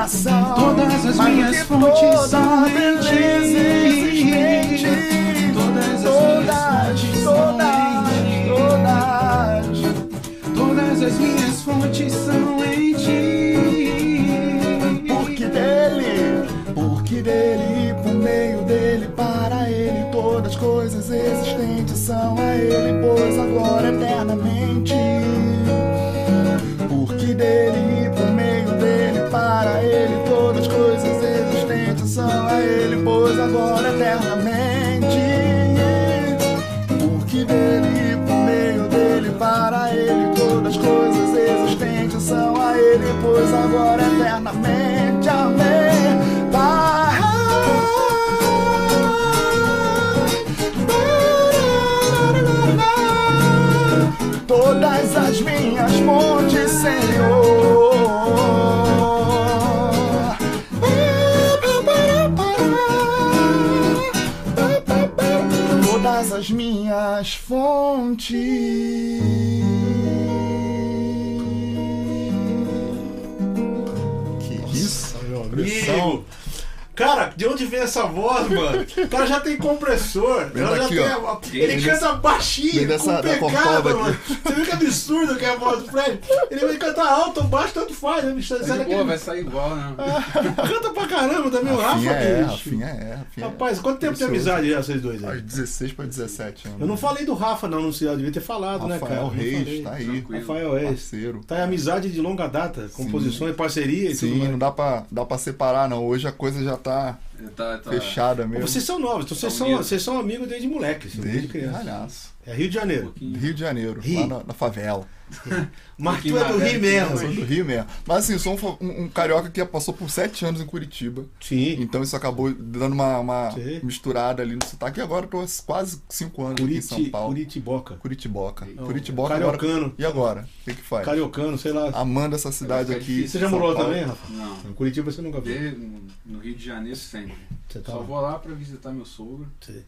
coração. Todas as minhas fontes são em ti. Todas as Todas, minhas fontes todas, são todas. Todas as minhas fontes são em ti. Porque dele, porque dele, por meio dele, para ele, todas as coisas existentes são a ele, pois agora eternamente. Porque dele, agora eternamente. Porque dele, por meio dele, para ele, todas as coisas existentes são a ele, pois agora eternamente. Amém. Pai. Todas as minhas fontes, Senhor. Minhas fontes. Cara, de onde vem essa voz, mano? O cara já tem compressor. Vem ela já daqui, tem a- ele Vem canta baixinho, vem dessa- com corcova mano. aqui. Você viu que absurdo que é a voz do Fred? Ele vai cantar alto ou baixo, tanto faz, né, bicho? Aquele- vai sair igual, né? Canta pra caramba também, o Rafa, é. Rafinha é, Rafinha é. Rapaz, quanto tempo de Precioso. amizade já vocês dois aí? Aos 16 para 17 anos. Eu não falei do Rafa não no eu devia ter falado, né, cara? Rafael Não Reis, tá aí. Tranquilo. Rafael Reis. Parceiro. Tá em amizade de longa data, composições, parceria e tudo Sim, mais. não dá pra, dá pra separar, não. Hoje a coisa já tá Tá, tá. fechada mesmo. Vocês são novos, então vocês São são, vocês são amigos desde moleque, desde, Desde criança. É Rio de Um Janeiro. pouquinho. Rio de Janeiro, Rio. lá na, na favela. Mas tu é do Rio mesmo. Sou do Rio mesmo. Mas assim, eu sou um, um- um carioca que passou por sete anos em Curitiba. Sim. Então isso acabou dando uma, uma Sim. misturada ali no sotaque. E agora eu tô há quase cinco anos aqui em São Curiti, Paulo. Curitiboca. Curitiboca. Não, Curitiboca agora. Cariocano. E agora? O que que faz? Cariocano, sei lá. Amando essa cidade ficar aqui. Você já morou lá também, Rafa? Não. Em Curitiba você nunca veio. De, no Rio de Janeiro sempre. Você tá Só lá. vou lá pra visitar meu sogro, Sei.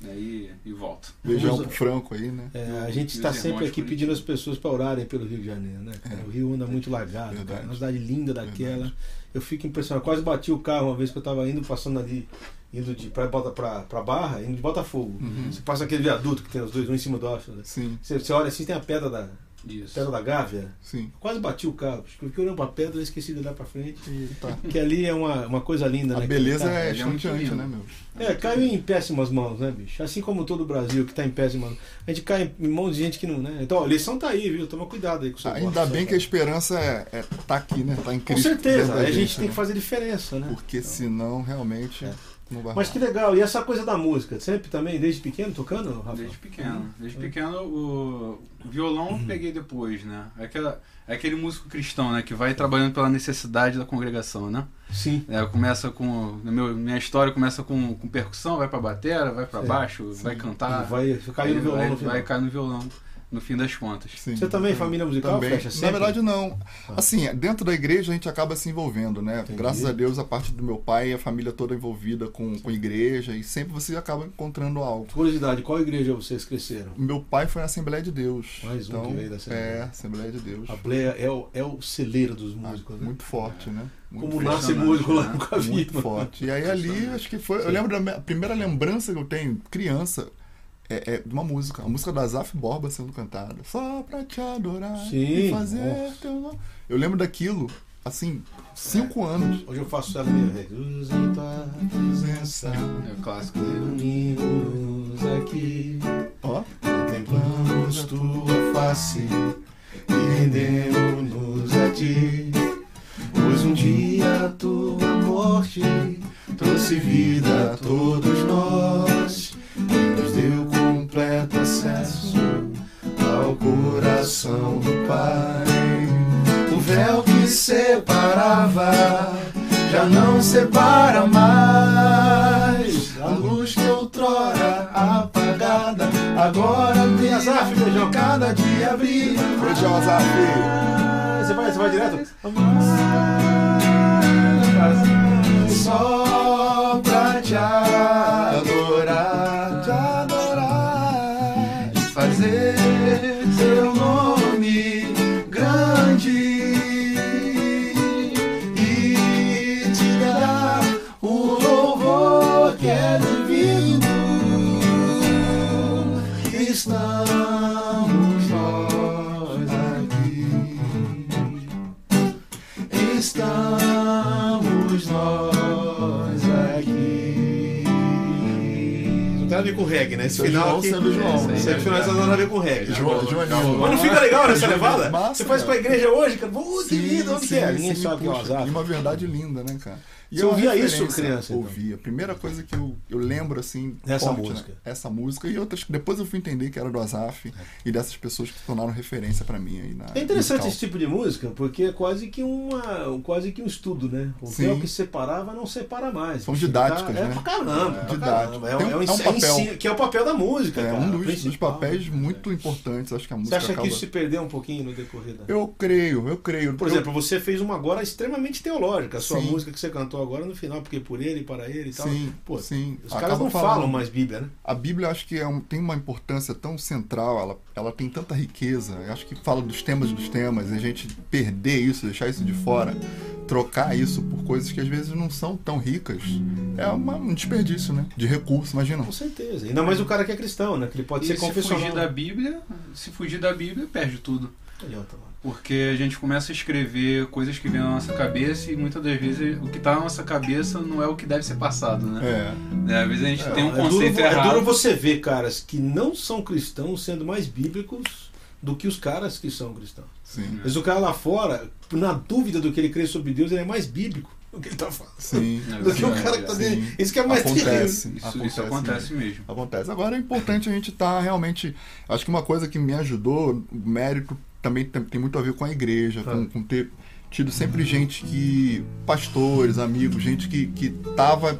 Daí e volto. Beijão Vamos- pro Franco aí, né? É, a gente E está os sempre aqui pedindo as pessoas para orarem pelo Rio de Janeiro, né? cara? O Rio anda muito largado, Verdade. cara. Uma cidade linda daquela. Verdade. Eu fico impressionado. Quase bati o carro uma vez que eu tava indo, passando ali, indo de pra, pra, pra Barra, indo de Botafogo. Uhum. Você passa aquele viaduto que tem os dois, um em cima do outro. né? Sim, Você, você olha assim, tem a pedra da, Isso. pedra da Gávea. sim. Quase bati o carro. Acho que eu pra pedra e esqueci de olhar pra frente. Tá. Que ali é uma, uma coisa linda, A né? beleza Cara, é é lindo. né, meu? é, caiu em péssimas mãos, né, bicho? Assim como todo o Brasil que tá em péssimas mãos. A gente cai em mãos de gente que não, né? Então, ó, a lição tá aí, viu? Toma cuidado aí com o seu Ainda voto, bem que a esperança é, é tá aqui, né? Tá em Com Cristo. certeza, dentro da a gente tem né? que fazer diferença, né? Porque senão, realmente, É. Mas que legal, e essa coisa da música? Sempre também, desde pequeno, tocando, Rafa? Desde pequeno. Desde Uhum. pequeno o violão eu peguei depois, né? É, aquela, é aquele músico cristão, né? Que vai trabalhando pela necessidade da congregação, né? Sim. É, começa com. meu- minha história começa com, com percussão, vai pra batera, vai pra Sim, baixo, sim. vai cantar. E vai cair no violão vai, no final. vai cair no violão, no fim das contas. Sim. Você também, família musical, Também. fecha Na sempre? verdade, não. Ah. Assim, dentro da igreja a gente acaba se envolvendo, né? Entendi. Graças a Deus, a parte do meu pai, a família toda envolvida com, com igreja, e sempre você acaba encontrando algo. Curiosidade, qual igreja vocês cresceram? Meu pai foi na Assembleia de Deus. Mais um então, que veio da Assembleia. É, Assembleia de Deus. A Bleia é o, é o celeiro dos Ah, músicos, né? muito forte, né? Muito Como nasce músico lá, né? nunca vi. Muito forte. E aí ali, acho que foi. Eu Sim. lembro da minha- a primeira lembrança que eu tenho, criança, é, é de uma música. A música da Zaf Borba sendo cantada. Só pra te adorar Sim, e fazer bom. teu nome. Eu lembro daquilo, assim, cinco anos. Hoje eu faço ela minha vez. Luz em tua presença, É o clássico reunimos aqui, Ó, contemplamos tua face e rendemos-nos a ti. Pois um dia a tua morte trouxe vida a todos beijão, reggae, né? Esse final aqui. sendo João. Esse aí final é não tem nada a ver com reggae. João, Joaninho. Mas não fica legal nessa levada? Massa, Você faz pra cara. igreja hoje, cara. Pô, que lindo, onde que é? É o puxa, azar. E uma verdade linda, né, cara? E Você é ouvia isso, criança, então? Ouvia. A primeira coisa que eu, eu lembro, assim, Essa forte, né? música. Essa música e outras que depois eu fui entender que era do Azaf e dessas pessoas que se tornaram referência pra mim aí na É interessante musical. esse tipo de música, porque é quase que uma, quase que um estudo, né? O Sim. véu que separava não separa mais. São Você didáticas, tá- É né? pra caramba, pra Didático. É, um- é um, é um papel. ensino- que é o papel da música, É cara. um dos, dos papéis né? muito importantes, acho que a Você música acha acaba... que isso se perdeu um pouquinho no decorrer da... Eu creio, eu creio. Por Eu- exemplo, você fez uma agora extremamente teológica, a sua Sim. música que você cantou agora no final, porque por ele, para ele e tal. Sim, Pô, sim. Os caras não falando. falam mais Bíblia, né? A Bíblia eu acho que é um- tem uma importância tão central, ela, ela tem tanta riqueza. Eu acho que fala dos temas dos temas, e a gente perder isso, deixar isso de fora, trocar isso por coisas que às vezes não são tão ricas, é uma- um desperdício, né? De recurso, imagina. Com certeza. Ainda mais o cara que é cristão, né? Que ele pode E ser se confessional. fugir da Bíblia, se fugir da Bíblia, perde tudo. Adianta, mano. Porque a gente começa a escrever coisas que vêm na nossa cabeça e muitas das vezes o que está na nossa cabeça não é o que deve ser passado, né? É. É, às vezes a gente É, tem um É duro, conceito é errado. duro você ver caras que não são cristãos sendo mais bíblicos do que os caras que são cristãos. Sim. Mas o cara lá fora, na dúvida do que ele crê sobre Deus, ele é mais bíblico do que ele tá falando. Sim. É Do que o cara que tá é. dentro. Sim. Isso que é mais. Acontece. Isso, isso acontece mesmo. Acontece. Agora é importante a gente estar realmente. Acho que uma coisa que me ajudou, o mérito também tem, muito a ver com a igreja, Ah. com, com ter tido sempre gente que. pastores, amigos, gente que, que tava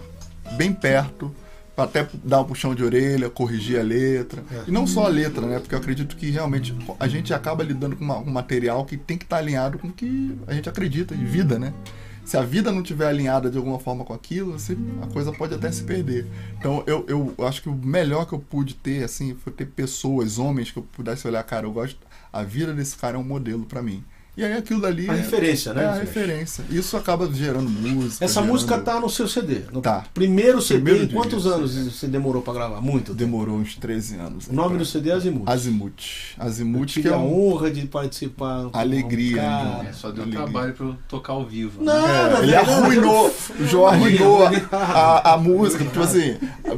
bem perto. pra Até dar um puxão de orelha, corrigir a letra. É. E não só a letra, né? Porque eu acredito que realmente a gente acaba lidando com uma- um material que tem que estar alinhado com o que a gente acredita em vida, né? se a vida não tiver alinhada de alguma forma com aquilo, você- a coisa pode até se perder. Então eu, eu acho que o melhor que eu pude ter, assim, foi ter pessoas, homens, que eu pudesse olhar, cara, eu gosto. A vida desse cara é um modelo pra mim. E aí aquilo dali A é, referência, né? é a referência. Isso acaba gerando música. Essa gerando- música tá no seu CD. No Tá. primeiro CD, Primeiro em dia, quantos sim. anos você demorou pra gravar? Muito. Demorou uns 13 anos. O nome do CD é Azimuth. Azimuth. Azimuth que tive é a um. honra de participar. Alegria, um né, cara. É, só deu Alegria. trabalho pra eu tocar ao vivo. Não, né? É, ele arruinou, o João arruinou a, a, a Não, música, não, tipo assim,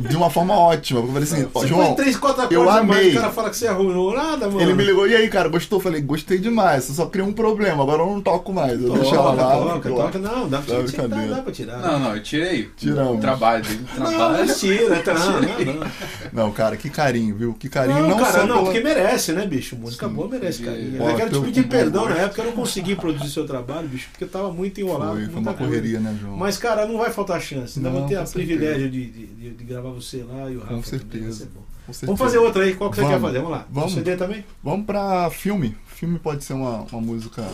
de uma forma ótima. Eu falei assim, Você João, três, quatro eu amei. o cara fala que você arruinou nada, mano. Ele me ligou, e aí, cara, gostou? Eu falei, gostei demais, você só cria um problema, agora eu não toco mais. Eu Toca, deixei ela lá. toca, lá. toca. Não, dá pra, tirar, dá, pra tirar. Não, não, eu tirei. Tiramos. Trabalho, Não, trabalho. mas tira, tá, não, não, não. Não, cara, que carinho, viu? Que carinho. Não, Não, cara, não, pela- porque merece, né, bicho? Música boa merece, Sim. carinho. Ó, eu quero te pedir perdão na gosto. época, eu não consegui produzir seu trabalho, bicho, porque eu tava muito enrolado. Foi, foi uma coisa. correria, né, João? Mas, cara, não vai faltar chance. Ainda Não, vou ter o privilégio de, de, de- de gravar você lá e o Rafa. Com também, certeza. vai ser bom. Vamos fazer outra aí. Qual que você Vamos. quer fazer? Vamos lá. Vamos. CD também? Vamos pra filme. Filme pode ser uma, uma música.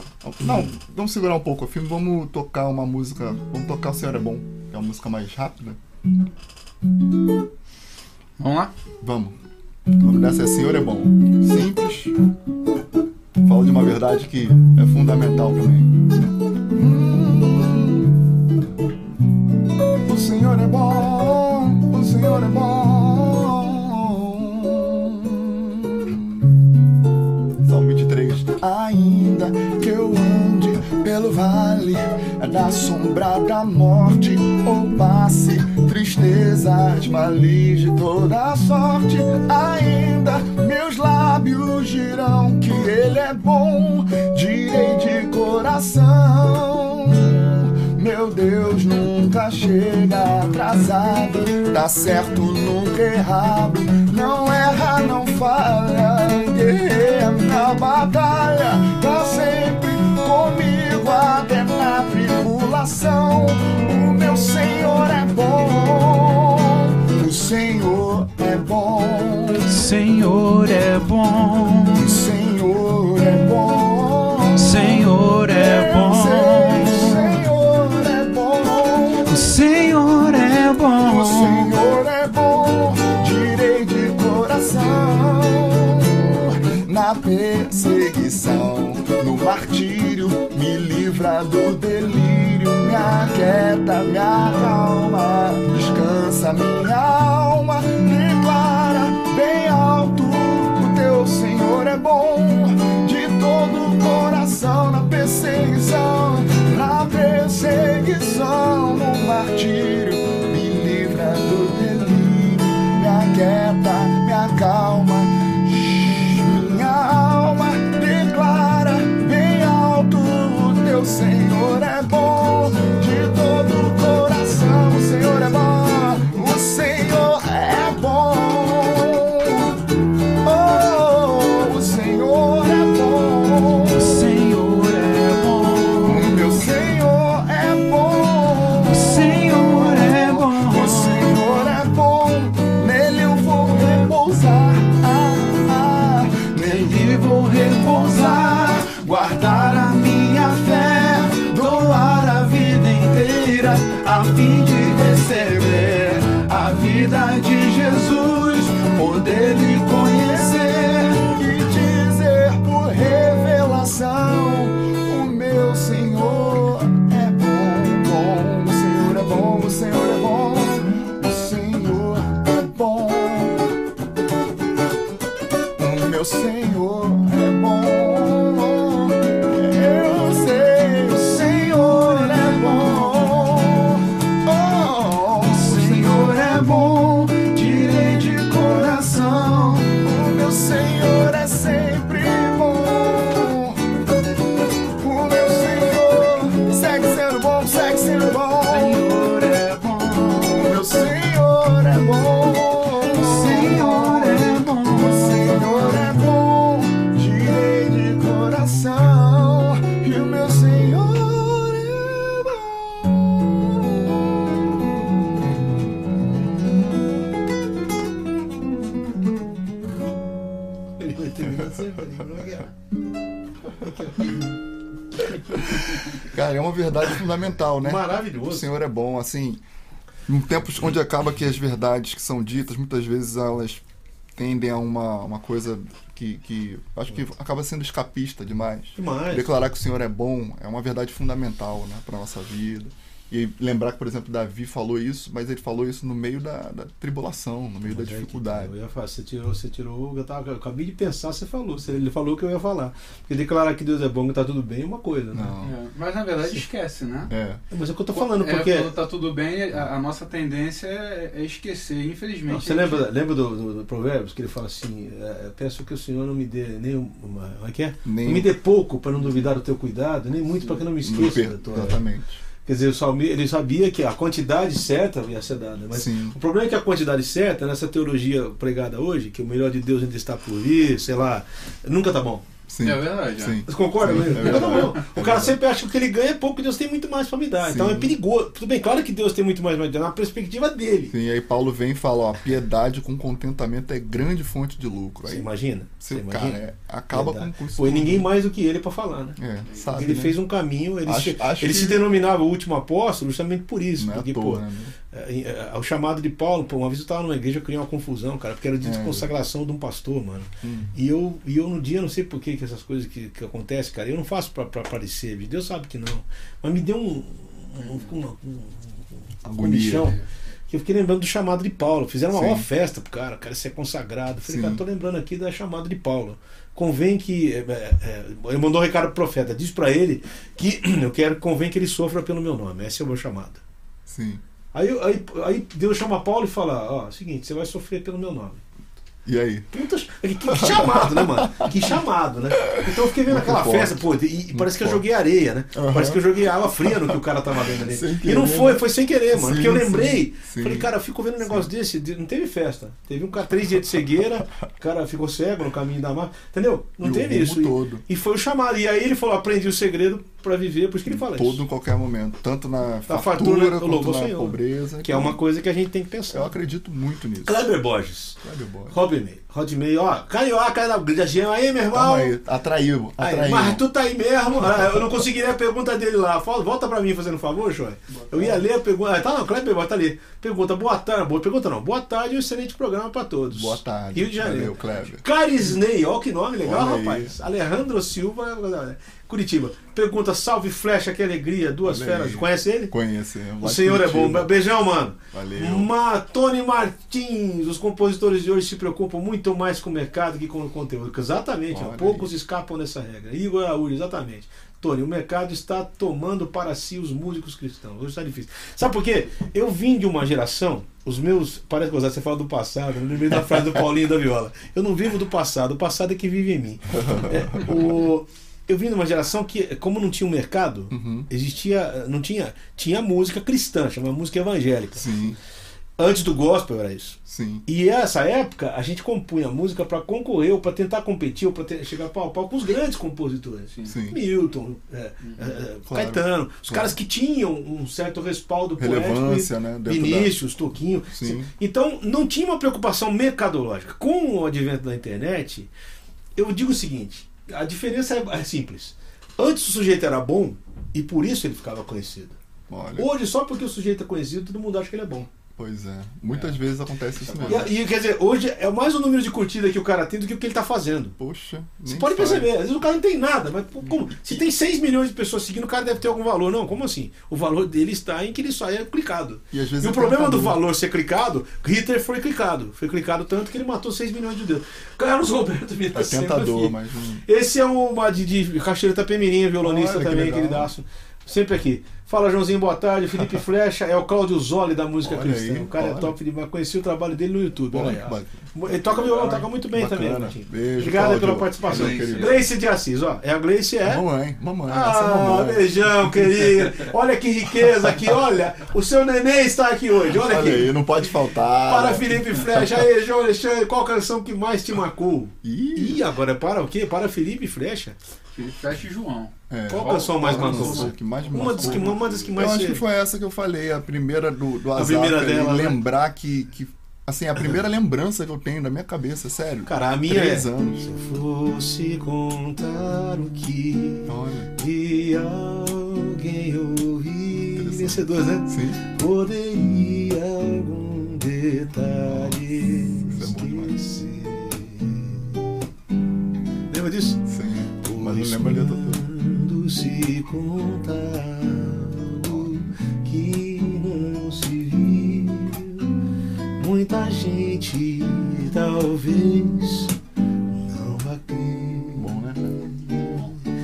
Não, vamos segurar um pouco o filme, vamos tocar uma música. Vamos tocar O Senhor é Bom, que é uma música mais rápida. Vamos lá? Vamos. O nome dessa é Senhor é Bom. Simples. Fala de uma verdade que é fundamental também. O Ainda que eu ande pelo vale da sombra da morte, ou passe tristezas, males de toda sorte, ainda meus lábios dirão que Ele é bom, direi de coração. Meu Deus nunca chega atrasado, tá certo, nunca errado, não erra, não falha, guerreia na batalha, tá sempre comigo até na tribulação. O meu Senhor é bom, o Senhor é bom, Senhor é bom, o Senhor é bom. Senhor me aquieta, me fundamental, né? O Maravilhoso. Senhor é bom, assim. Em tempos onde acaba que as verdades que são ditas, muitas vezes elas tendem a uma, uma coisa que, que acho que acaba sendo escapista demais. Demais. Declarar que o Senhor é bom é uma verdade fundamental né, para nossa vida. E lembrar que, por exemplo, Davi falou isso, mas ele falou isso no meio da, da tribulação, no meio da Onde é que dificuldade. tá? Eu ia falar, você tirou, você tirou. Eu, tava, eu acabei de pensar, você falou. Você- Ele falou o que eu ia falar. Porque declarar que Deus é bom e tá tudo bem é uma coisa, né? Não. É, Mas na verdade esquece, né? É. Mas é o que eu tô falando, É, porque. quando tá tudo bem, a, a nossa tendência é, é esquecer, infelizmente. Não, você gente- lembra, lembra do, do, do Provérbios que ele fala assim: é, Peço que o Senhor não me dê nem uma. Como é que é? Nem- Não me dê pouco para não duvidar do teu cuidado, nem muito para que eu não me esqueça da tua. Exatamente. Quer dizer, ele sabia que a quantidade certa ia ser dada. Mas Sim. o problema é que a quantidade certa, nessa teologia pregada hoje, que o melhor de Deus ainda está por vir, sei lá, nunca tá bom. Sim. É verdade, é. Sim. Você concorda Sim, mesmo? é Nunca verdade. bom. O cara sempre acha que o que ele ganha é pouco, Deus tem muito mais para me dar. Então Sim. é perigoso. Tudo bem, claro que Deus tem muito mais para me dar, na perspectiva dele. Sim, aí Paulo vem e fala, ó, piedade com contentamento é grande fonte de lucro. Você Aí, imagina? você, Você cara, imagina? é, acaba Verdade. com, com isso Foi ninguém mais do que ele para falar, né? É, sabe, ele né? fez um caminho, ele, Acho- se, acho ele que- se denominava o último apóstolo justamente por isso. Não é à porque, toa, pô, né? É, é, o chamado de Paulo, pô, uma vez eu estava numa igreja, eu criei uma confusão, cara, porque era de É. consagração de um pastor, mano. Hum. E eu, e eu no dia, não sei por que, que essas coisas que, que acontecem, cara, eu não faço pra, pra aparecer, Deus sabe que não. Mas me deu um. um, uma, um, um Agonia. comichão. Que eu fiquei lembrando do chamado de Paulo. Fizeram uma Sim. maior festa pro cara, o cara ser consagrado. Eu falei, Sim. cara, tô lembrando aqui da chamada de Paulo. Convém que. é, é, é, ele mandou um recado pro profeta, diz pra ele que eu quero, convém que ele sofra pelo meu nome. Esse é o meu chamado. Sim. Aí, aí, aí Deus chama Paulo e fala: Ó, seguinte, você vai sofrer pelo meu nome. E aí? Puta, que, que chamado, né, mano? Que chamado, né? Então eu fiquei vendo Muito aquela forte. festa, pô, e, e parece que eu joguei areia, né? Aham. Parece que eu joguei água fria no que o cara tava vendo ali. E não foi, né? foi sem querer, mano. Sim, porque eu sim, lembrei, sim. falei, cara, eu fico vendo um negócio desse, de- não teve festa. Teve um cara, três dias de cegueira, o cara ficou cego no caminho da mar, entendeu? Não E teve isso. E-. E, foi o chamado. E aí ele falou, aprendi o segredo pra viver, por isso que ele fala Todo isso. em qualquer momento. Tanto na fartura, fartura, eu quanto na Senhor. pobreza. Que é uma coisa que a gente tem que pensar. Eu acredito muito nisso. Kleber Borges. Kleber Borges. Rodney, Rodney, ó, carioca da região aí, meu irmão. Calma aí, atraiu. mas tu tá aí mesmo? Ah, eu não consegui ler a pergunta dele lá. Volta pra mim fazendo um favor, Joy. Eu ia ler a pergunta. Ah, tá não, Kleber, bota ali. Pergunta, boa tarde. Boa pergunta não. Boa tarde e um excelente programa pra todos. Boa tarde. Rio de Janeiro. Valeu, Kleber. Carisney, ó que nome legal, Olha aí. rapaz. Alejandro Silva, Curitiba. Pergunta, salve flecha, que alegria. Duas Olha feras. Conhece ele? Conhecemos. O senhor é bom. Beijão, mano. Valeu. Ma Tony Martins, os compositores de hoje se preocupam muito mais com o mercado que com o conteúdo. Exatamente, ó, poucos escapam dessa regra. Igor Araújo, exatamente. Tony, o mercado está tomando para si os músicos cristãos. Hoje está difícil. Sabe por quê? Eu vim de uma geração, os meus. Parece que você fala do passado, eu lembrei da frase do Paulinho da Viola. Eu não vivo do passado, o passado é que vive em mim. É, o, eu vim de uma geração que, como não tinha um mercado, Uhum. existia. Não tinha. Tinha música cristã, chamava música evangélica. Sim, Antes do gospel era isso. sim. E essa época a gente compunha música para concorrer ou para tentar competir ou para chegar pau a pau com os grandes compositores. Sim. Milton, é, é, Claro. Caetano, os caras que tinham um certo respaldo Relevância, poético, né? Vinícius, Toquinho. Sim. Então não tinha uma preocupação mercadológica. Com o advento da internet, eu digo o seguinte: a diferença é, é simples. Antes o sujeito era bom e por isso ele ficava conhecido. Olha, Hoje, só porque o sujeito é conhecido, todo mundo acha que ele é bom. Pois é. Muitas É. vezes acontece isso E, mesmo. e, quer dizer, hoje é mais o número de curtida que o cara tem do que o que ele tá fazendo. Poxa. Você pode faz. perceber, às vezes o cara não tem nada, mas como? Se tem 6 milhões de pessoas seguindo, o cara deve ter algum valor. Não, como assim? O valor dele está em que ele só é clicado. E às vezes E o é problema do valor ser clicado, Hitler foi clicado. Foi clicado tanto que ele matou 6 milhões de judeus. Carlos Roberto me É tentador, mas. Esse é uma de, de Cachoeira Itapemirim, violonista Olha, que também, legal. queridaço. Sempre aqui. Fala, Joãozinho, boa tarde. Felipe Flecha é o Cláudio Zoli da música Olha cristã. aí, o cara é olha. top demais. Conheci o trabalho dele no YouTube. Olha. Ele toca violão, toca muito bem Bacana. também, Martinho. Beijo, Obrigado Cláudio. pela participação. Gleice. De Assis, ó. É a Gleice, é. Mamãe, mamãe. essa é Ah, mamãe. beijão, querido. Olha que riqueza aqui, olha. O seu neném está aqui hoje. Olha Olha aqui. aí, não pode faltar. Para Felipe Flecha. Aí, João Alexandre, qual canção que mais te marcou? Ih, Ih, agora é para o quê? Para Felipe Flecha. Felipe Fecha e João. é. Qual canção mais qual marcou? mais Uma das que, marcou? uma das que mais Eu acho que foi essa que eu falei, a primeira do, do A Azar. primeira dela, né? lembrar que, que. Assim, a primeira lembrança que eu tenho da minha cabeça, sério. Cara, a minha Três é. anos. Se eu fosse contar o que Olha. de alguém ouvir. Interessante. Vencedor, né? Sim. Poderia algum detalhe Isso é bom demais. esquecer. Lembra disso? Sim. Mas não lembro a letra toda. Se contar que não se viu, muita gente talvez não vá crer. Bom, né?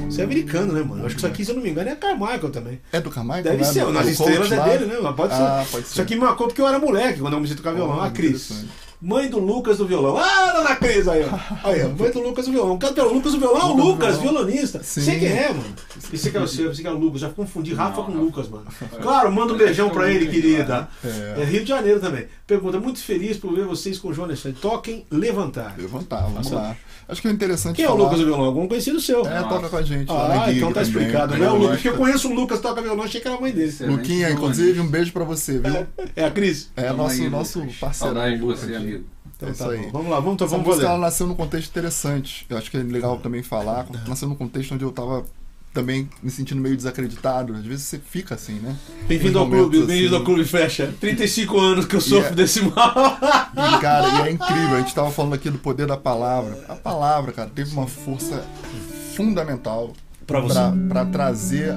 Isso é americano, né, mano? Acho que isso aqui, se eu não me engano, é Carmichael também. É do Carmichael? Deve né? ser, nas estrelas é dele, né? Mas pode ser. Ah, pode ser. Isso aqui me marcou porque eu era moleque quando eu comecei a tocar violão. Oh, a Cris. Mãe do Lucas do violão. Ah, dona Cris aí, ó. Aí, ó. Mãe do Lucas do violão. Cadê o Lucas do violão? Ah, o Lucas violonista. Sim. Sei quem é, mano. Pensei que era o seu, pensei que era o Lucas. Já confundi Rafa Não, com Rafa. Lucas, mano. Claro, manda um beijão pra ele, querida. É. É Rio de Janeiro também. Pergunta, muito feliz por ver vocês com o João Alexandre. Toquem Levantar. Levantar, vamos Nossa. lá. Acho que é interessante Quem é o falar- Lucas do violão? Algum conhecido seu. É, toca com a gente Ah, então tá também. explicado. Não é o Lucas, porque eu conheço um Lucas toca violão, achei que era a mãe dele. Luquinha, violonista. inclusive, um beijo pra você, viu? É a Cris? É Tamo nosso, nosso parceiro. Saudade de você, amigo. Então É isso tá aí. bom. Vamos lá, vamos, então, vamos música ela nasceu num contexto interessante. Eu acho que é legal também falar. Nasceu num contexto onde eu tava também me sentindo meio desacreditado. Às vezes você fica assim, né? Bem-vindo ao clube, bem-vindo ao assim. clube fecha. 35 anos que eu sofro é- desse mal. E, cara, e é incrível. A gente tava falando aqui do poder da palavra. A palavra, cara, teve uma força fundamental pra trazer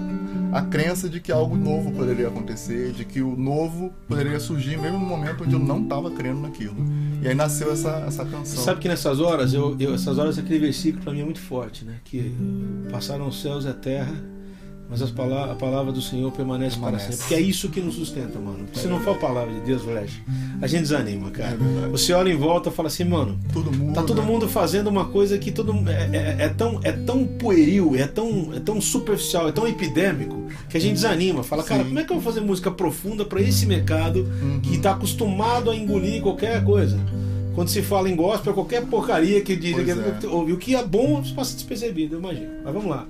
a crença de que algo novo poderia acontecer, de que o novo poderia surgir mesmo no momento onde eu não tava crendo naquilo. E aí nasceu essa, essa canção. Sabe que nessas horas, eu, eu- essas horas aquele versículo pra mim é muito forte, né? Que passaram os céus e a terra, mas as pala a palavra do Senhor permanece, para Permanece. sempre. Porque é isso que nos sustenta, mano. Porque se não for a palavra de Deus, Flash, a gente desanima, cara. É. Você olha em volta e fala assim, mano, Todo mundo. Tá todo mundo fazendo uma coisa que todo é, é- é tão é tão pueril, é tão é tão superficial, é tão epidêmico que a gente desanima. Fala, cara, Sim. como é que eu vou fazer música profunda pra esse mercado Uhum. que tá acostumado a engolir qualquer coisa? Quando se fala em gospel, qualquer porcaria que diz que é. ouve, o que é bom passa despercebido, eu imagino. Mas vamos lá.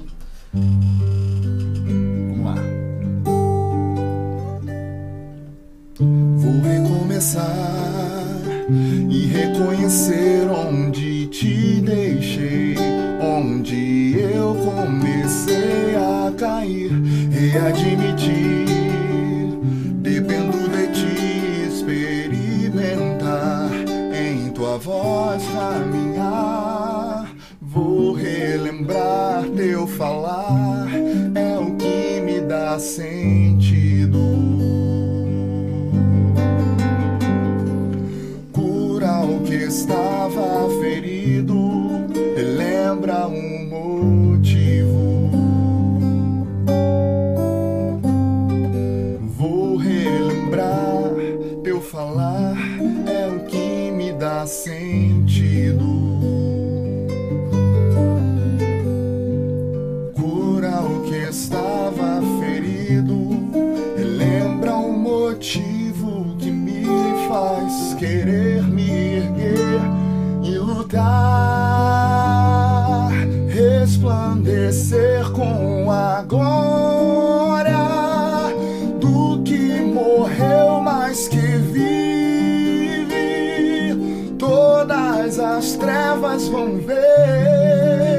As trevas vão ver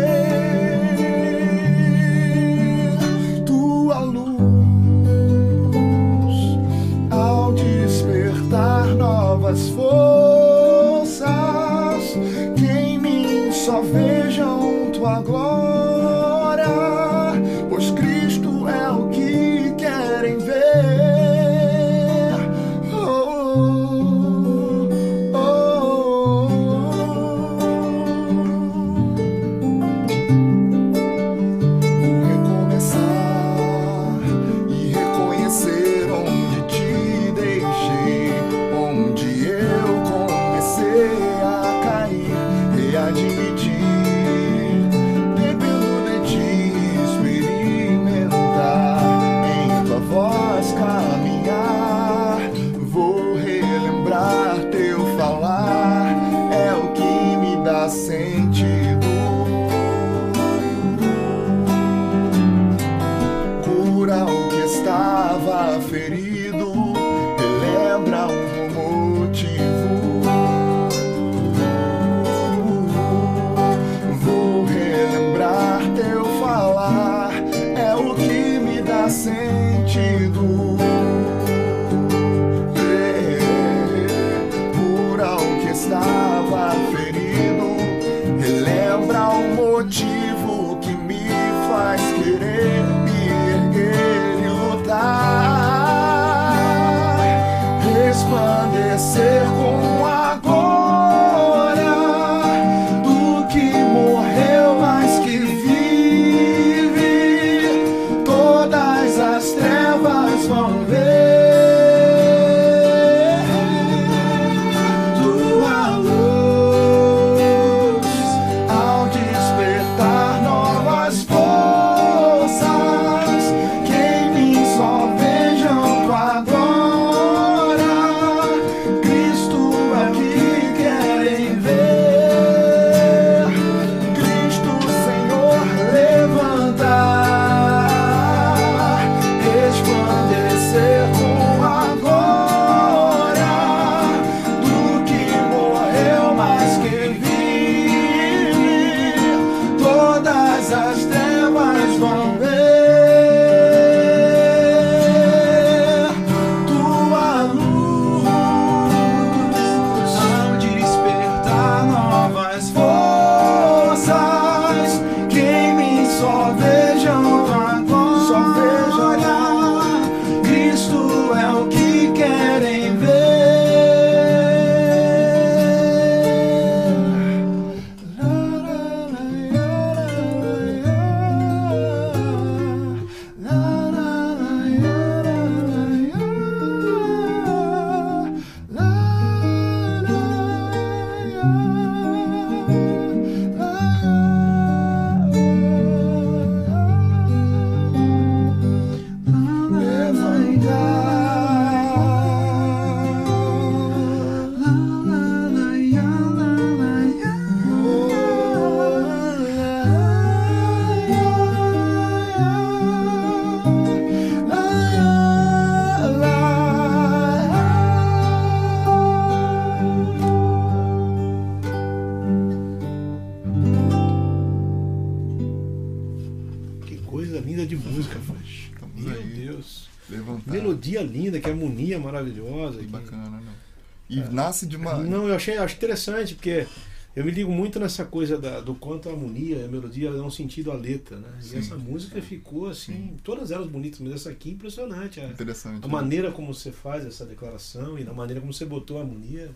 De uma. Não, eu achei acho interessante, porque eu me ligo muito nessa coisa da- do quanto a harmonia, a melodia dá um sentido à letra, né? Sim. E essa música ficou assim, todas elas bonitas, mas essa aqui impressionante. A, Interessante. a né? maneira como você faz essa declaração e na maneira como você botou a harmonia,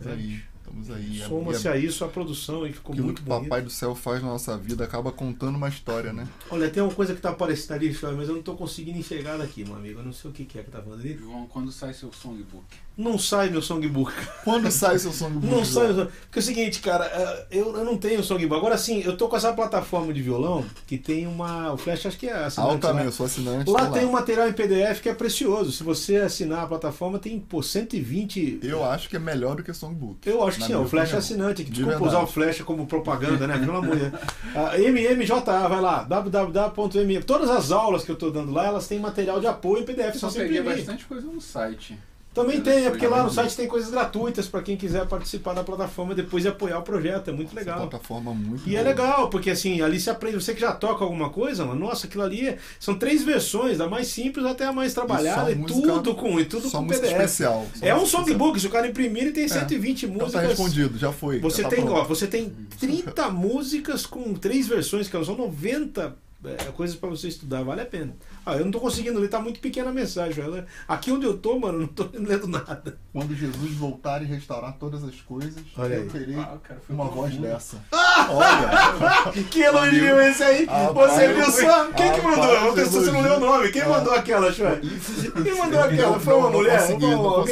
Estamos aí. Estamos aí. soma-se E a isso a produção e ficou muito que o bonito. Papai do Céu faz na nossa vida acaba contando uma história, né? Olha, tem uma coisa que tá aparecendo ali, mas eu não tô conseguindo enxergar daqui, meu amigo. Eu não sei o que que é que tá falando ali. João, quando sai seu songbook? Não sai meu songbook. Quando sai seu songbook? Não sai. Porque é o seguinte, cara, é, eu, eu não tenho songbook. Agora sim, eu tô com essa plataforma de violão que tem uma. O Flash acho que é assinante, Altamente, né? eu sou assinante. Lá tá tem um material em PDF que é precioso. Se você assinar a plataforma, tem pô, 120. Eu acho que é melhor do que songbook. Eu acho que sim, minha o Flash é opinião. assinante. De Desculpa verdade. usar o Flash como propaganda, né? Pelo amor de Deus. Ah, MMJA, vai lá, www.mm. Todas as aulas que eu tô dando lá, elas têm material de apoio em PDF. Eu Só você imprimir. bastante coisa no site. Também tem, é porque lá no site tem coisas gratuitas para quem quiser participar da plataforma depois e apoiar o projeto. É muito Essa legal. plataforma muito E é boa. legal, porque assim, ali você aprende, você que já toca alguma coisa, mano, nossa, aquilo ali é- são três versões, da mais simples até a mais trabalhada, e, música- tudo com, e tudo com PDF. especial. É um songbook, se o cara imprimir, ele tem É. 120 especial. Então tá músicas. respondido, já foi. Você já tá tem, pronto. ó, você tem 30 músicas com três versões, que são 90 é, coisas pra você estudar, vale a pena. Ah, eu não tô conseguindo ler, tá muito pequena a mensagem. ela- Aqui onde eu tô, mano, não tô lendo nada. Quando Jesus voltar e restaurar todas as coisas, Olha eu aí. terei Ah, cara foi uma voz dessa. Olha! Que elogio esse aí! Rapaz, você viu só? Quem que mandou? Eu pensei, você não leu o nome. Quem Ah. mandou aquela? Quem mandou aquela? Foi uma mulher? Quem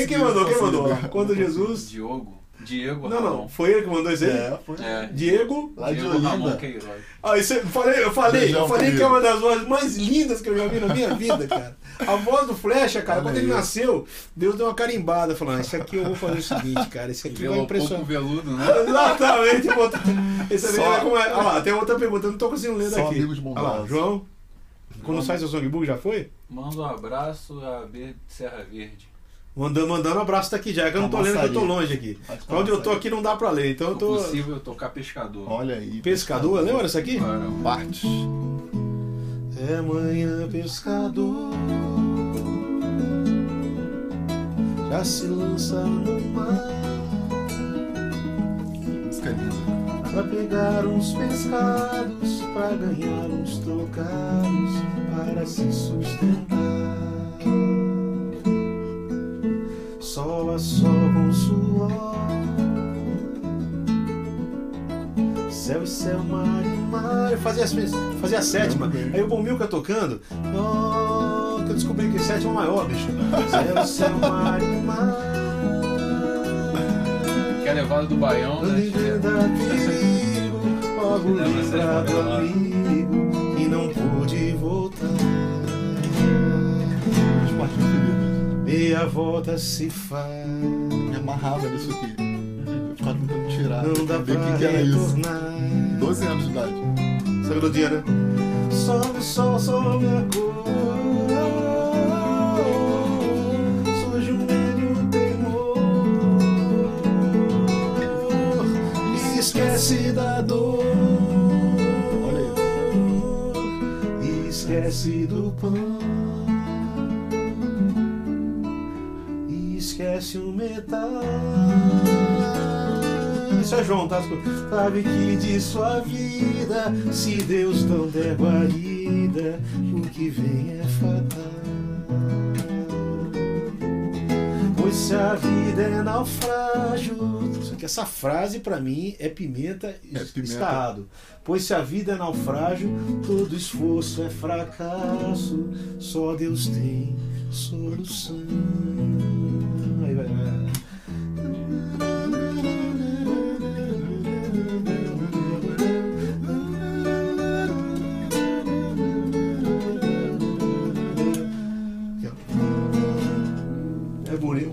que mandou? Quem mandou? Quando Jesus. Diogo. Diego Não, não. Ramon. Foi ele que mandou isso aí? É, foi. É. Diego. Lá de Diego Ramon Olinda. Queiroz. Ah, isso, eu falei, eu falei, Beijão, eu falei que é uma das vozes mais lindas que eu já vi na minha vida, cara. A voz do Flecha, cara, Olha quando ele aí. nasceu, Deus deu uma carimbada, falando: Esse aqui eu vou fazer o seguinte, cara, esse aqui vai Pelo pouco impressionar. veludo, né? Exatamente, botou- esse Só- é como é. Olha lá, tem outra pergunta, eu não tô conseguindo ler Só daqui. amigos Olha lá. João, Quando sai seu songbook, já foi? Manda um abraço a B de Serra Verde. Mandando, mandando um abraço daqui já, que eu não tô lendo, que eu tô longe aqui. Pra onde eu tô aqui não dá pra ler, então eu Se tô. possível, tocar pescador. Olha aí. Pescador, lembra essa aqui? Para- Parte. É manhã pescador Já se lança no mar Música linda. Pra pegar uns pescados Pra ganhar uns trocados Para se sustentar Sol a sol com suor Céu e céu, mar e mar. Eu fazia, as, fazia a sétima. Aí o Bomilca tocando. Oh, que eu descobri que sétima é maior, bicho. Céu e céu, mar e mar. Que é levado do Baião, né? Perigo, logo livrado amigo, e não pude voltar. Preferidas. Meia volta se faz, Me amarrava nisso aqui. Eu ficava tentando tirar. não dá ver pra que, que era isso. retornar. 12 anos de idade. Essa melodia, né? Sobe o sol sobre a cor. Surge um medo temor. E esquece da dor. Olha E esquece do pão. Metal. Isso é João, tá? Sabe que de sua vida, se Deus não der guarida, o que vem é fatal. Pois se a vida é naufrágio. Só que essa frase pra mim é pimenta, É pimenta. estarrado. Pois se a vida é naufrágio, todo esforço é fracasso. Só Deus tem solução.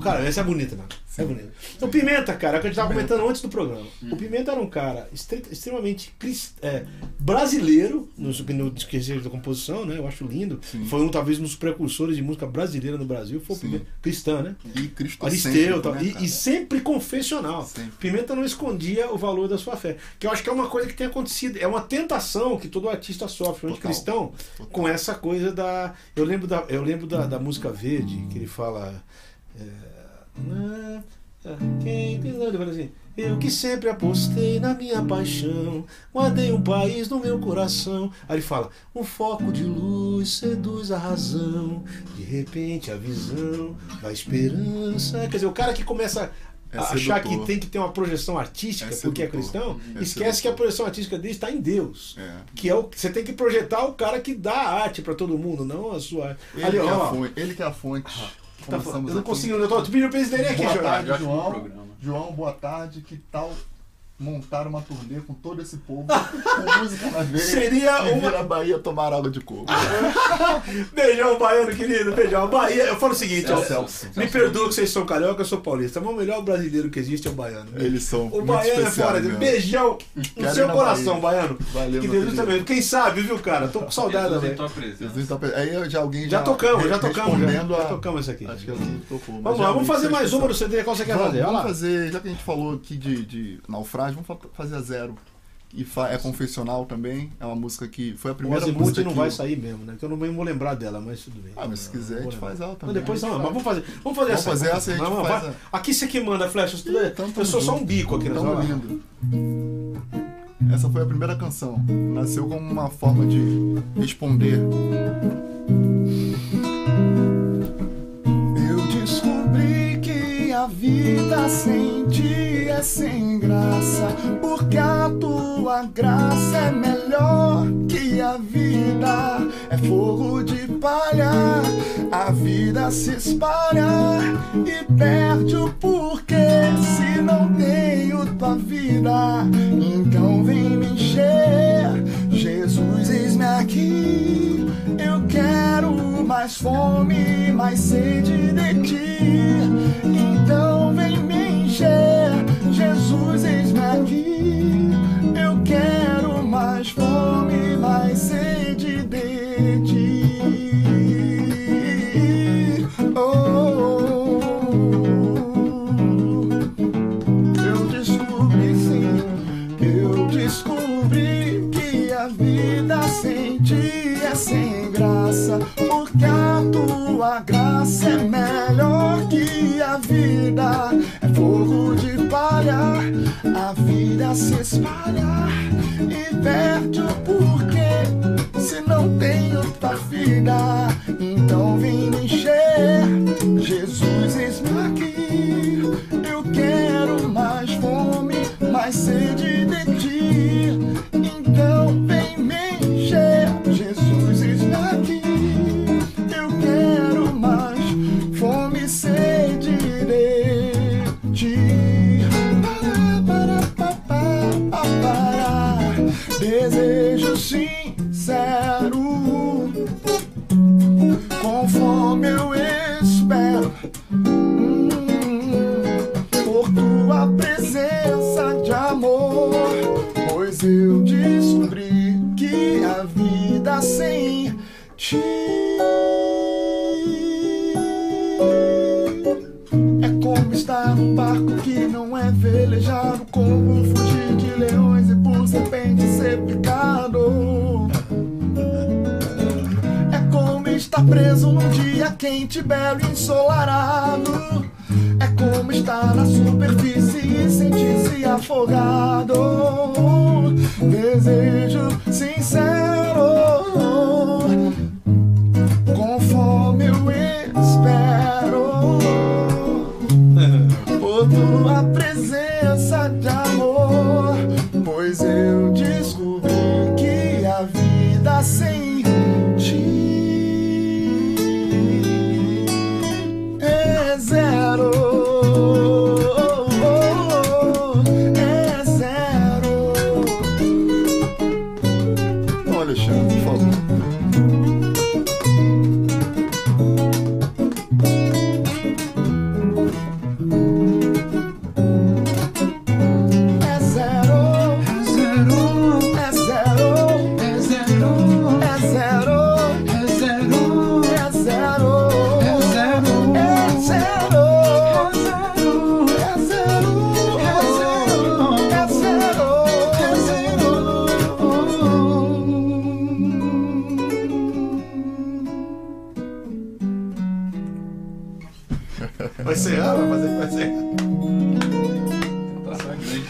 Cara, essa é bonita, mano. É bonita. O Pimenta, cara, é o que a gente tava comentando antes do programa. O Pimenta era um cara extre- extremamente cris- é, brasileiro, no, no quesito da composição, né? Eu acho lindo. Sim. Foi um, talvez, um dos precursores de música brasileira no Brasil. Foi o Sim. Pimenta. Cristã, né? E Cristo Aristeu, tal, né, e, e sempre confessional. Sempre. Pimenta não escondia o valor da sua fé. Que eu acho que é uma coisa que tem acontecido. É uma tentação que todo artista sofre, Total. cristão, Total. com essa coisa da. Eu lembro da, eu lembro da, da música verde, que ele fala. é, "Ah, ah, quem ele fala assim, eu que sempre apostei na minha paixão, guardei um país no meu coração. Aí ele fala: um foco de luz seduz a razão, de repente a visão da esperança. Quer dizer, o cara que começa É a achar que tem que ter uma projeção artística É porque é cristão, É esquece que a projeção artística dele está em Deus. É. Que é o você tem que projetar o cara que dá a arte para todo mundo, não a sua. Ele, Ali, que é a ó, fonte, ele que é a fonte. Tá falando- eu não consigo, eu tô pedindo pra eles lerem aqui, Boa tarde, ótimo João. João, boa tarde. Que tal montar uma turnê com todo esse povo, com música na veia Seria e uma- vir à Bahia tomar água de coco? Beijão, baiano, querido. Beijão. Bahia, eu falo o seguinte, ó, Celso. me perdoa que vocês são carioca, eu sou paulista, mas o melhor brasileiro que existe é o baiano. Eles são O baiano é fora. mesmo. Beijão no seu coração, Bahia. baiano. Valeu, que Deus também. Quem sabe, viu, cara? Tô com saudade Jesus em também. tua presença. Jesus tá pre- Aí já alguém Já já, tocamos, já tocamos. Já, já a- tocamos isso aqui. Acho que alguém tocou. mas Vamos lá, vamos fazer mais uma do CD. Qual você quer fazer? Vamos fazer, já que a gente falou aqui de, de naufrágio, vamos fa- fazer a zero. E fa- é confessional também. É uma música que foi a primeira música não que vai eu- sair mesmo, né? Porque eu não vou lembrar dela, mas tudo bem. Ah, mas se quiser, a Não gente faz ela também. Não, depois não, mas vamos fazer. Vamos fazer Vamos essa. fazer essa a gente Vamos, faz vai. a- Aqui você que manda, Flecha. Eu, Então, tamo eu sou só junto. um bico aqui, Olha lá. lindo. Essa foi a primeira canção. Nasceu como uma forma de responder. A vida sem ti é sem graça, porque a tua graça é melhor que a vida. É fogo de palha, a vida se espalha e perde o porquê se não tenho tua vida. Então vem me encher, Jesus, eis-me aqui. Quero mais fome, mais sede de ti. Então vem me encher, Jesus, eis-me aqui. Eu quero mais fome, mais sede perde o porquê. Se não tenho tua vida, então vem me encher. Jesus, eis-me aqui. Eu quero mais fome, mais sede serpentes ser picado. É como estar preso num dia quente, belo e ensolarado. É como estar na superfície e sentir-se afogado. Desejo sincero, Vai ser vai fazer, vai.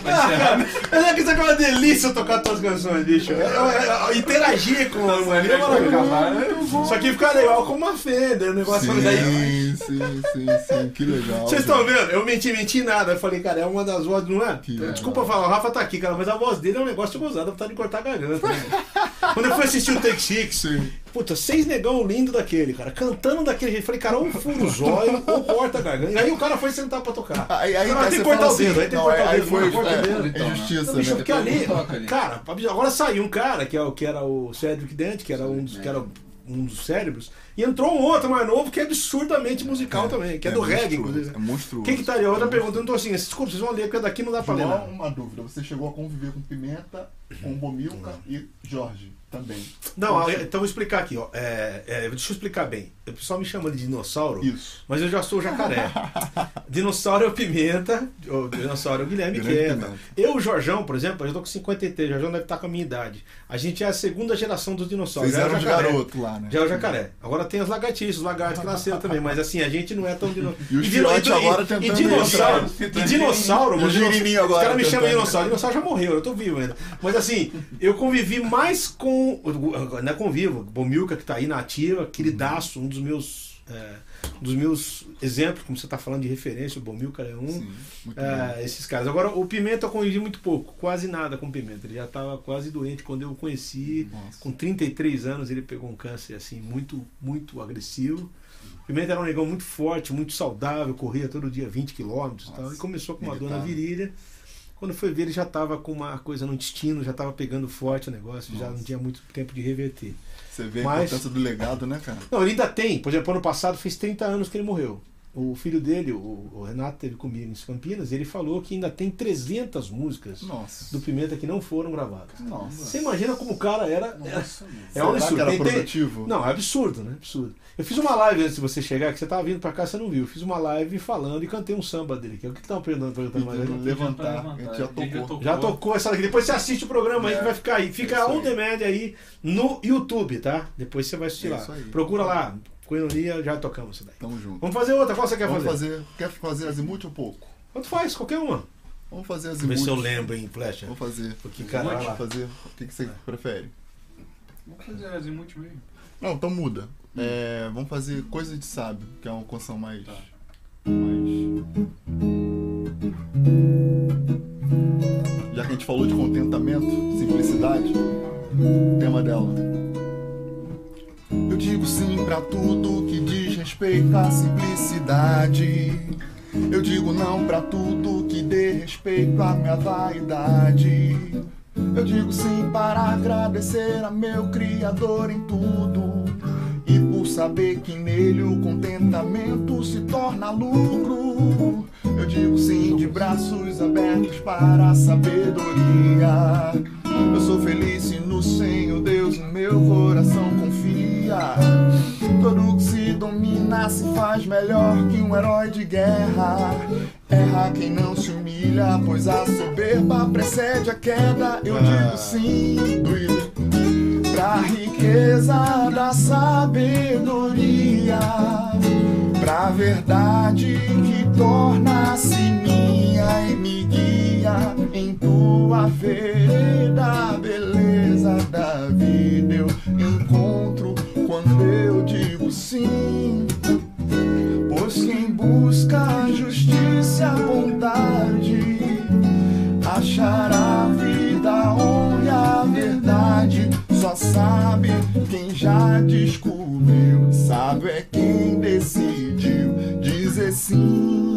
Tá encerrar. mas é que isso é uma delícia tocar tuas canções, bicho. Eu, eu- eu- interagir com o mano, é. Só que fica legal com uma fenda, o negócio Sim, daí. sim, sim, sim, que legal. Vocês estão vendo? Eu menti, menti nada. Eu falei, cara, é uma das vozes, não é? Que legal. Desculpa falar, o Rafa tá aqui, cara, mas a voz dele é um negócio gozada, vontade de cortar a garganta. né? Quando eu fui assistir o Take Six, Sim. puta, seis negão lindo daquele, cara, cantando daquele jeito. Falei, cara, ou fura o zóio ou corta a garganta. E aí o cara foi sentar pra tocar. Aí, aí, Cara, aí tem que cortar o dedo, assim, aí tem que cortar o aí dedo, foi corta é, dedo, então, né? injustiça, Não, bicho, né? porque ali, cara, agora saiu um cara que, é, o- que era o Cedric Dent, que era um dos, que era um dos cérebros, e entrou um outro mais novo que é absurdamente musical também, que é, do reggae, inclusive. É monstruoso. Quem que tá ali? Eu não tô assim, desculpa, vocês vão ler, porque daqui não dá pra ler. Uma dúvida. Você chegou a conviver com Pimenta, com Bomilca e Jorge também. Não, então vou explicar aqui, ó. É, é, deixa eu explicar bem. O pessoal me chama de dinossauro, Isso. mas eu já sou jacaré. dinossauro é o Pimenta, o dinossauro é o Guilherme Queda. Eu, o Jorjão, por exemplo, eu já tô com 53, o Jorjão deve estar com a minha idade. A gente é a segunda geração dos dinossauros. Vocês já é o eram jacaré. garoto lá, né? Já é o jacaré. Agora tem as lagartixas, os lagartos que nasceram também, mas assim, a gente não é tão dinossauro. E filhotes agora tentando E dinossauro, e dinossauro, E mano, os caras me chamam de dinossauro. Dinossauro já morreu, eu tô vivo ainda. Mas assim, eu convivi mais com. Não é convivo, Bomilca que tá aí na ativa, queridaço, um dos meus. é, um dos meus exemplos, como você tá falando de referência, o Bomilca é um. Sim, É, esses caras. Agora, o Pimenta eu convivi muito pouco, quase nada com o Pimenta. Ele já estava quase doente quando eu o conheci. Nossa. Com 33 anos, ele pegou um câncer assim muito, muito agressivo. O Pimenta era um negão muito forte, muito saudável, corria todo dia 20 quilômetros e tal. E começou com uma dor na virilha. Quando foi ver, ele já estava com uma coisa no intestino, já estava pegando forte o negócio, já não Nossa. tinha muito tempo de reverter. Você vê a Mas- importância do legado, né, cara? Não, ele ainda tem. Por exemplo, ano passado fez 30 anos que ele morreu. O filho dele, o, o Renato, teve comigo em Campinas, e ele falou que ainda tem 300 músicas Nossa. do Pimenta que não foram gravadas. Nossa. Você imagina como o cara era. Nossa, é um Será absurdo. que era Tem- tem- produtivo? Não, é absurdo, né? Absurdo. Eu fiz uma live antes de você chegar, que você tava vindo pra cá, você não viu. Eu fiz uma live falando e cantei um samba dele, que é o que que tava perguntando, perguntando mais levantar. levantar. Já tocou. Já tocou essa. Depois você assiste o programa aí É. que vai ficar aí. Fica É on aí. demand aí no YouTube, tá? Depois você vai assistir É lá. aí. Procura lá. Coenonia, já tocamos isso daí. Tamo junto. Vamos fazer outra. Qual você quer Vamos fazer? fazer. Quer fazer azimuth ou pouco? Quanto faz? Qualquer uma. Vamos fazer Vamos ver azimuth. se eu lembro em flecha. Vou fazer. Porque, cara, vai Vamos lá. fazer. O que, que você prefere? Vamos fazer azimuth mesmo. Não, então muda. É, vamos fazer coisa de sábio, que é uma canção mais. Tá. mais. Já que a gente falou de contentamento, simplicidade, o tema dela. Digo sim pra tudo que diz respeito à simplicidade. Eu digo não pra tudo que dê respeito à minha vaidade. Eu digo sim para agradecer a meu Criador em tudo. E por saber que nele o contentamento se torna lucro. Eu digo sim de braços abertos para a sabedoria. Eu sou feliz se no Senhor Deus meu coração confia. Todo que se domina se faz melhor que um herói de guerra. Erra quem não se humilha, pois a soberba precede a queda. Eu digo sim, pra riqueza da sabedoria, pra verdade que torna-se minha e me guia em tua vereda, beleza da vida. Eu encontro quando eu digo sim. Pois quem busca a justiça a bondade achará a vida, a honra e a verdade. Só sabe quem já descobriu, sabe é quem decidiu dizer sim.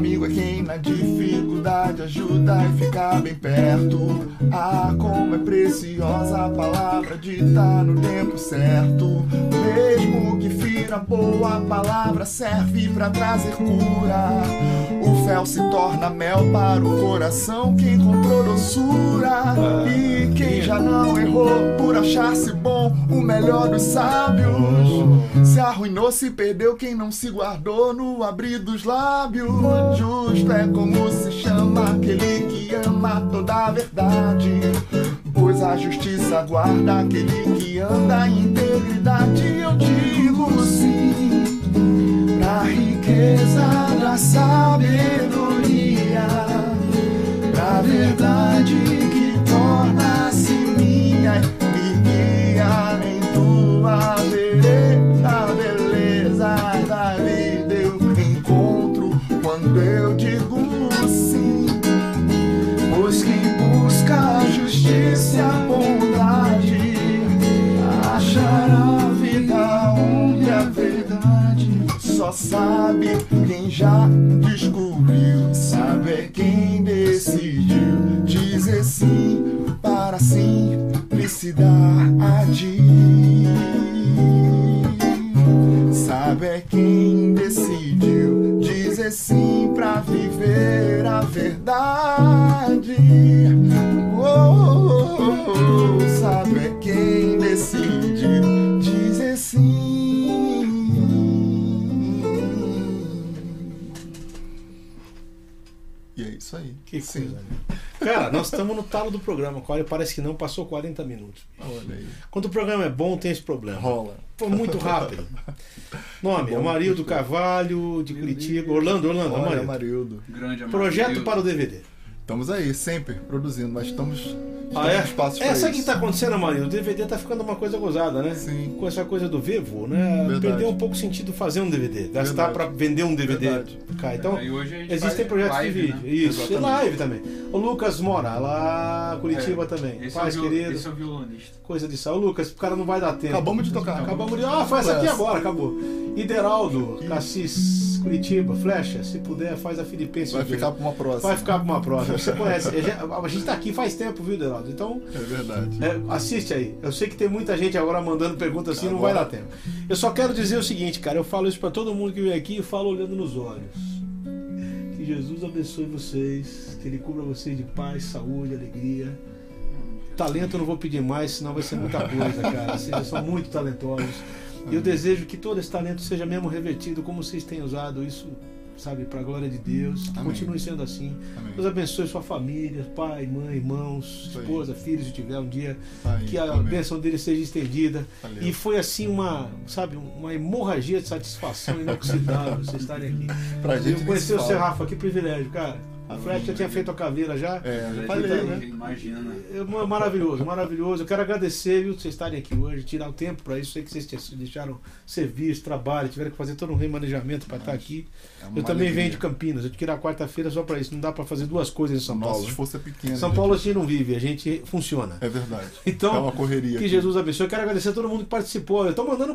Amigo é quem na dificuldade ajuda e fica bem perto. Ah, como é preciosa a palavra dita no tempo certo. Mesmo que fira boa, a palavra serve pra trazer cura. O fel se torna mel para o coração que encontrou doçura. E quem já não errou por achar-se bom, o melhor dos sábios. Se arruinou, se perdeu quem não se guardou no abrir dos lábios. Justo é como se chama aquele que ama toda a verdade. Pois a justiça guarda aquele que anda em integridade. Eu digo sim pra riqueza da sabedoria, pra verdade Sabe quem já descobriu, sabe é quem decidiu dizer sim para simplicidade. Sabe é quem decidiu dizer sim pra viver a verdade. Sim. Cara, nós estamos no talo do programa. Olha, parece que não passou 40 minutos. Olha aí. Quando o programa é bom, tem esse problema. Rola. Foi muito rápido. Nome: Bom, Amarildo Carvalho, de Curitiba. Orlando, Orlando, Olha, Amarildo. Amarildo. Grande amor. Projeto para o DVD. Estamos aí, sempre produzindo, mas estamos. Ah, é? espaços É, sabe o que isso. tá acontecendo, Amarildo? O DVD tá ficando uma coisa gozada, né? Sim. Com essa coisa do Vivo, né? Verdade. Perdeu um pouco o sentido fazer um DVD. Gastar pra vender um DVD. Verdade. Cá. Então, Aí hoje a gente existem faz projetos live, de vídeo. né? Isso, e Exatamente. live também. O Lucas mora lá, Curitiba É, também. Esse, Paz é viol- querido. esse é o violonista. Coisa de sal. Lucas, o cara não vai dar tempo. Acabamos de tocar. Acabamos de. Ah, essa aqui agora, acabou. Ideraldo, Cassis Curitiba, Flecha, se puder, faz a Filipenses. Vai ficar pra uma próxima. Vai ficar pra uma próxima. Você conhece. A gente- A gente tá aqui faz tempo, viu, Delado? Então, É verdade. é, assiste aí. Eu sei que tem muita gente agora mandando perguntas assim, não vai Agora- dar tempo. Eu só quero dizer o seguinte, cara. Eu falo isso pra todo mundo que vem aqui e falo olhando nos olhos. Jesus abençoe vocês, que Ele cubra vocês de paz, saúde, alegria. Talento eu não vou pedir mais, senão vai ser muita coisa, cara. Vocês são muito talentosos. E eu desejo que todo esse talento seja mesmo revertido como vocês têm usado isso, sabe, para a glória de Deus. Que Amém. continue sendo assim. Amém. Deus abençoe sua família, pai, mãe, irmãos, esposa, filhos, se tiver um dia. Tá Que a bênção dele seja estendida. Valeu. E foi assim uma, sabe, uma hemorragia de satisfação inoxidável vocês estarem aqui. Pra gente Eu se o. Serrafa, que privilégio, cara. A Fred já tinha feito a caveira já. É, já falei, tá- né? Imagina. É ma- maravilhoso, maravilhoso. Eu quero agradecer, viu, vocês estarem aqui hoje, tirar o tempo para isso. Sei que vocês deixaram serviço, trabalho, tiveram que fazer todo um remanejamento para estar aqui. É Eu também alegria. venho de Campinas, eu tirar quarta-feira só para isso. Não dá para fazer duas coisas em São Nosso Paulo. né? esforço é pequeno. São. Paulo a gente não vive, a gente funciona. É verdade. Então, é uma correria. Que aqui. Jesus abençoe. Eu quero agradecer a todo mundo que participou. Eu tô mandando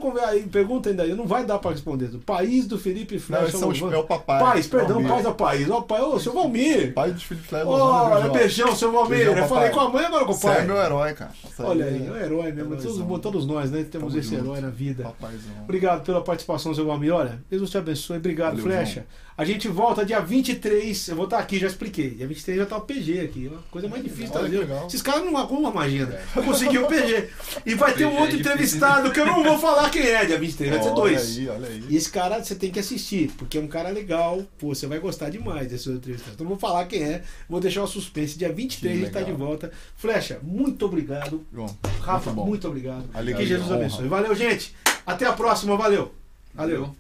pergunta ainda aí. Não vai dar para responder. O país do Felipe Não, Flecha. esse é o, é o papai. Paz, perdão, Valmir. pais da país. Ó, pai, ô, seu Valmir. Pai dos filhos Flávio. Olha, beijão, seu Valmir. Beijão, eu falei com a mãe agora com o Você é pai. meu herói, cara. Isso Olha aí, é é um herói mesmo. heróizão. Todos, todos nós, né? Temos Tamo esse junto. herói na vida. Papaizão. Obrigado pela participação, seu Valmir. Olha, Deus te abençoe. Obrigado, Valeu, Flecha. A gente volta dia 23. Eu vou estar aqui, já expliquei. Dia 23 já tá o PG aqui. Uma coisa mais difícil Olha legal. Esses caras não arrumam uma agenda. Eu consegui o PG. E vai ter um é outro entrevistado que eu não vou falar quem é. Dia 23 vai ser Olha dois. aí, olha aí. E esse cara você tem que assistir, porque é um cara legal. Pô, você vai gostar demais desse outro entrevistado. Então não vou falar quem é. Vou deixar o suspense. Dia 23 a gente tá de volta. Flecha, muito obrigado. João, Rafa, muito muito, bom. obrigado. Alegria, que Jesus honra. abençoe. Valeu, gente. Até a próxima. Valeu. Valeu. Valeu.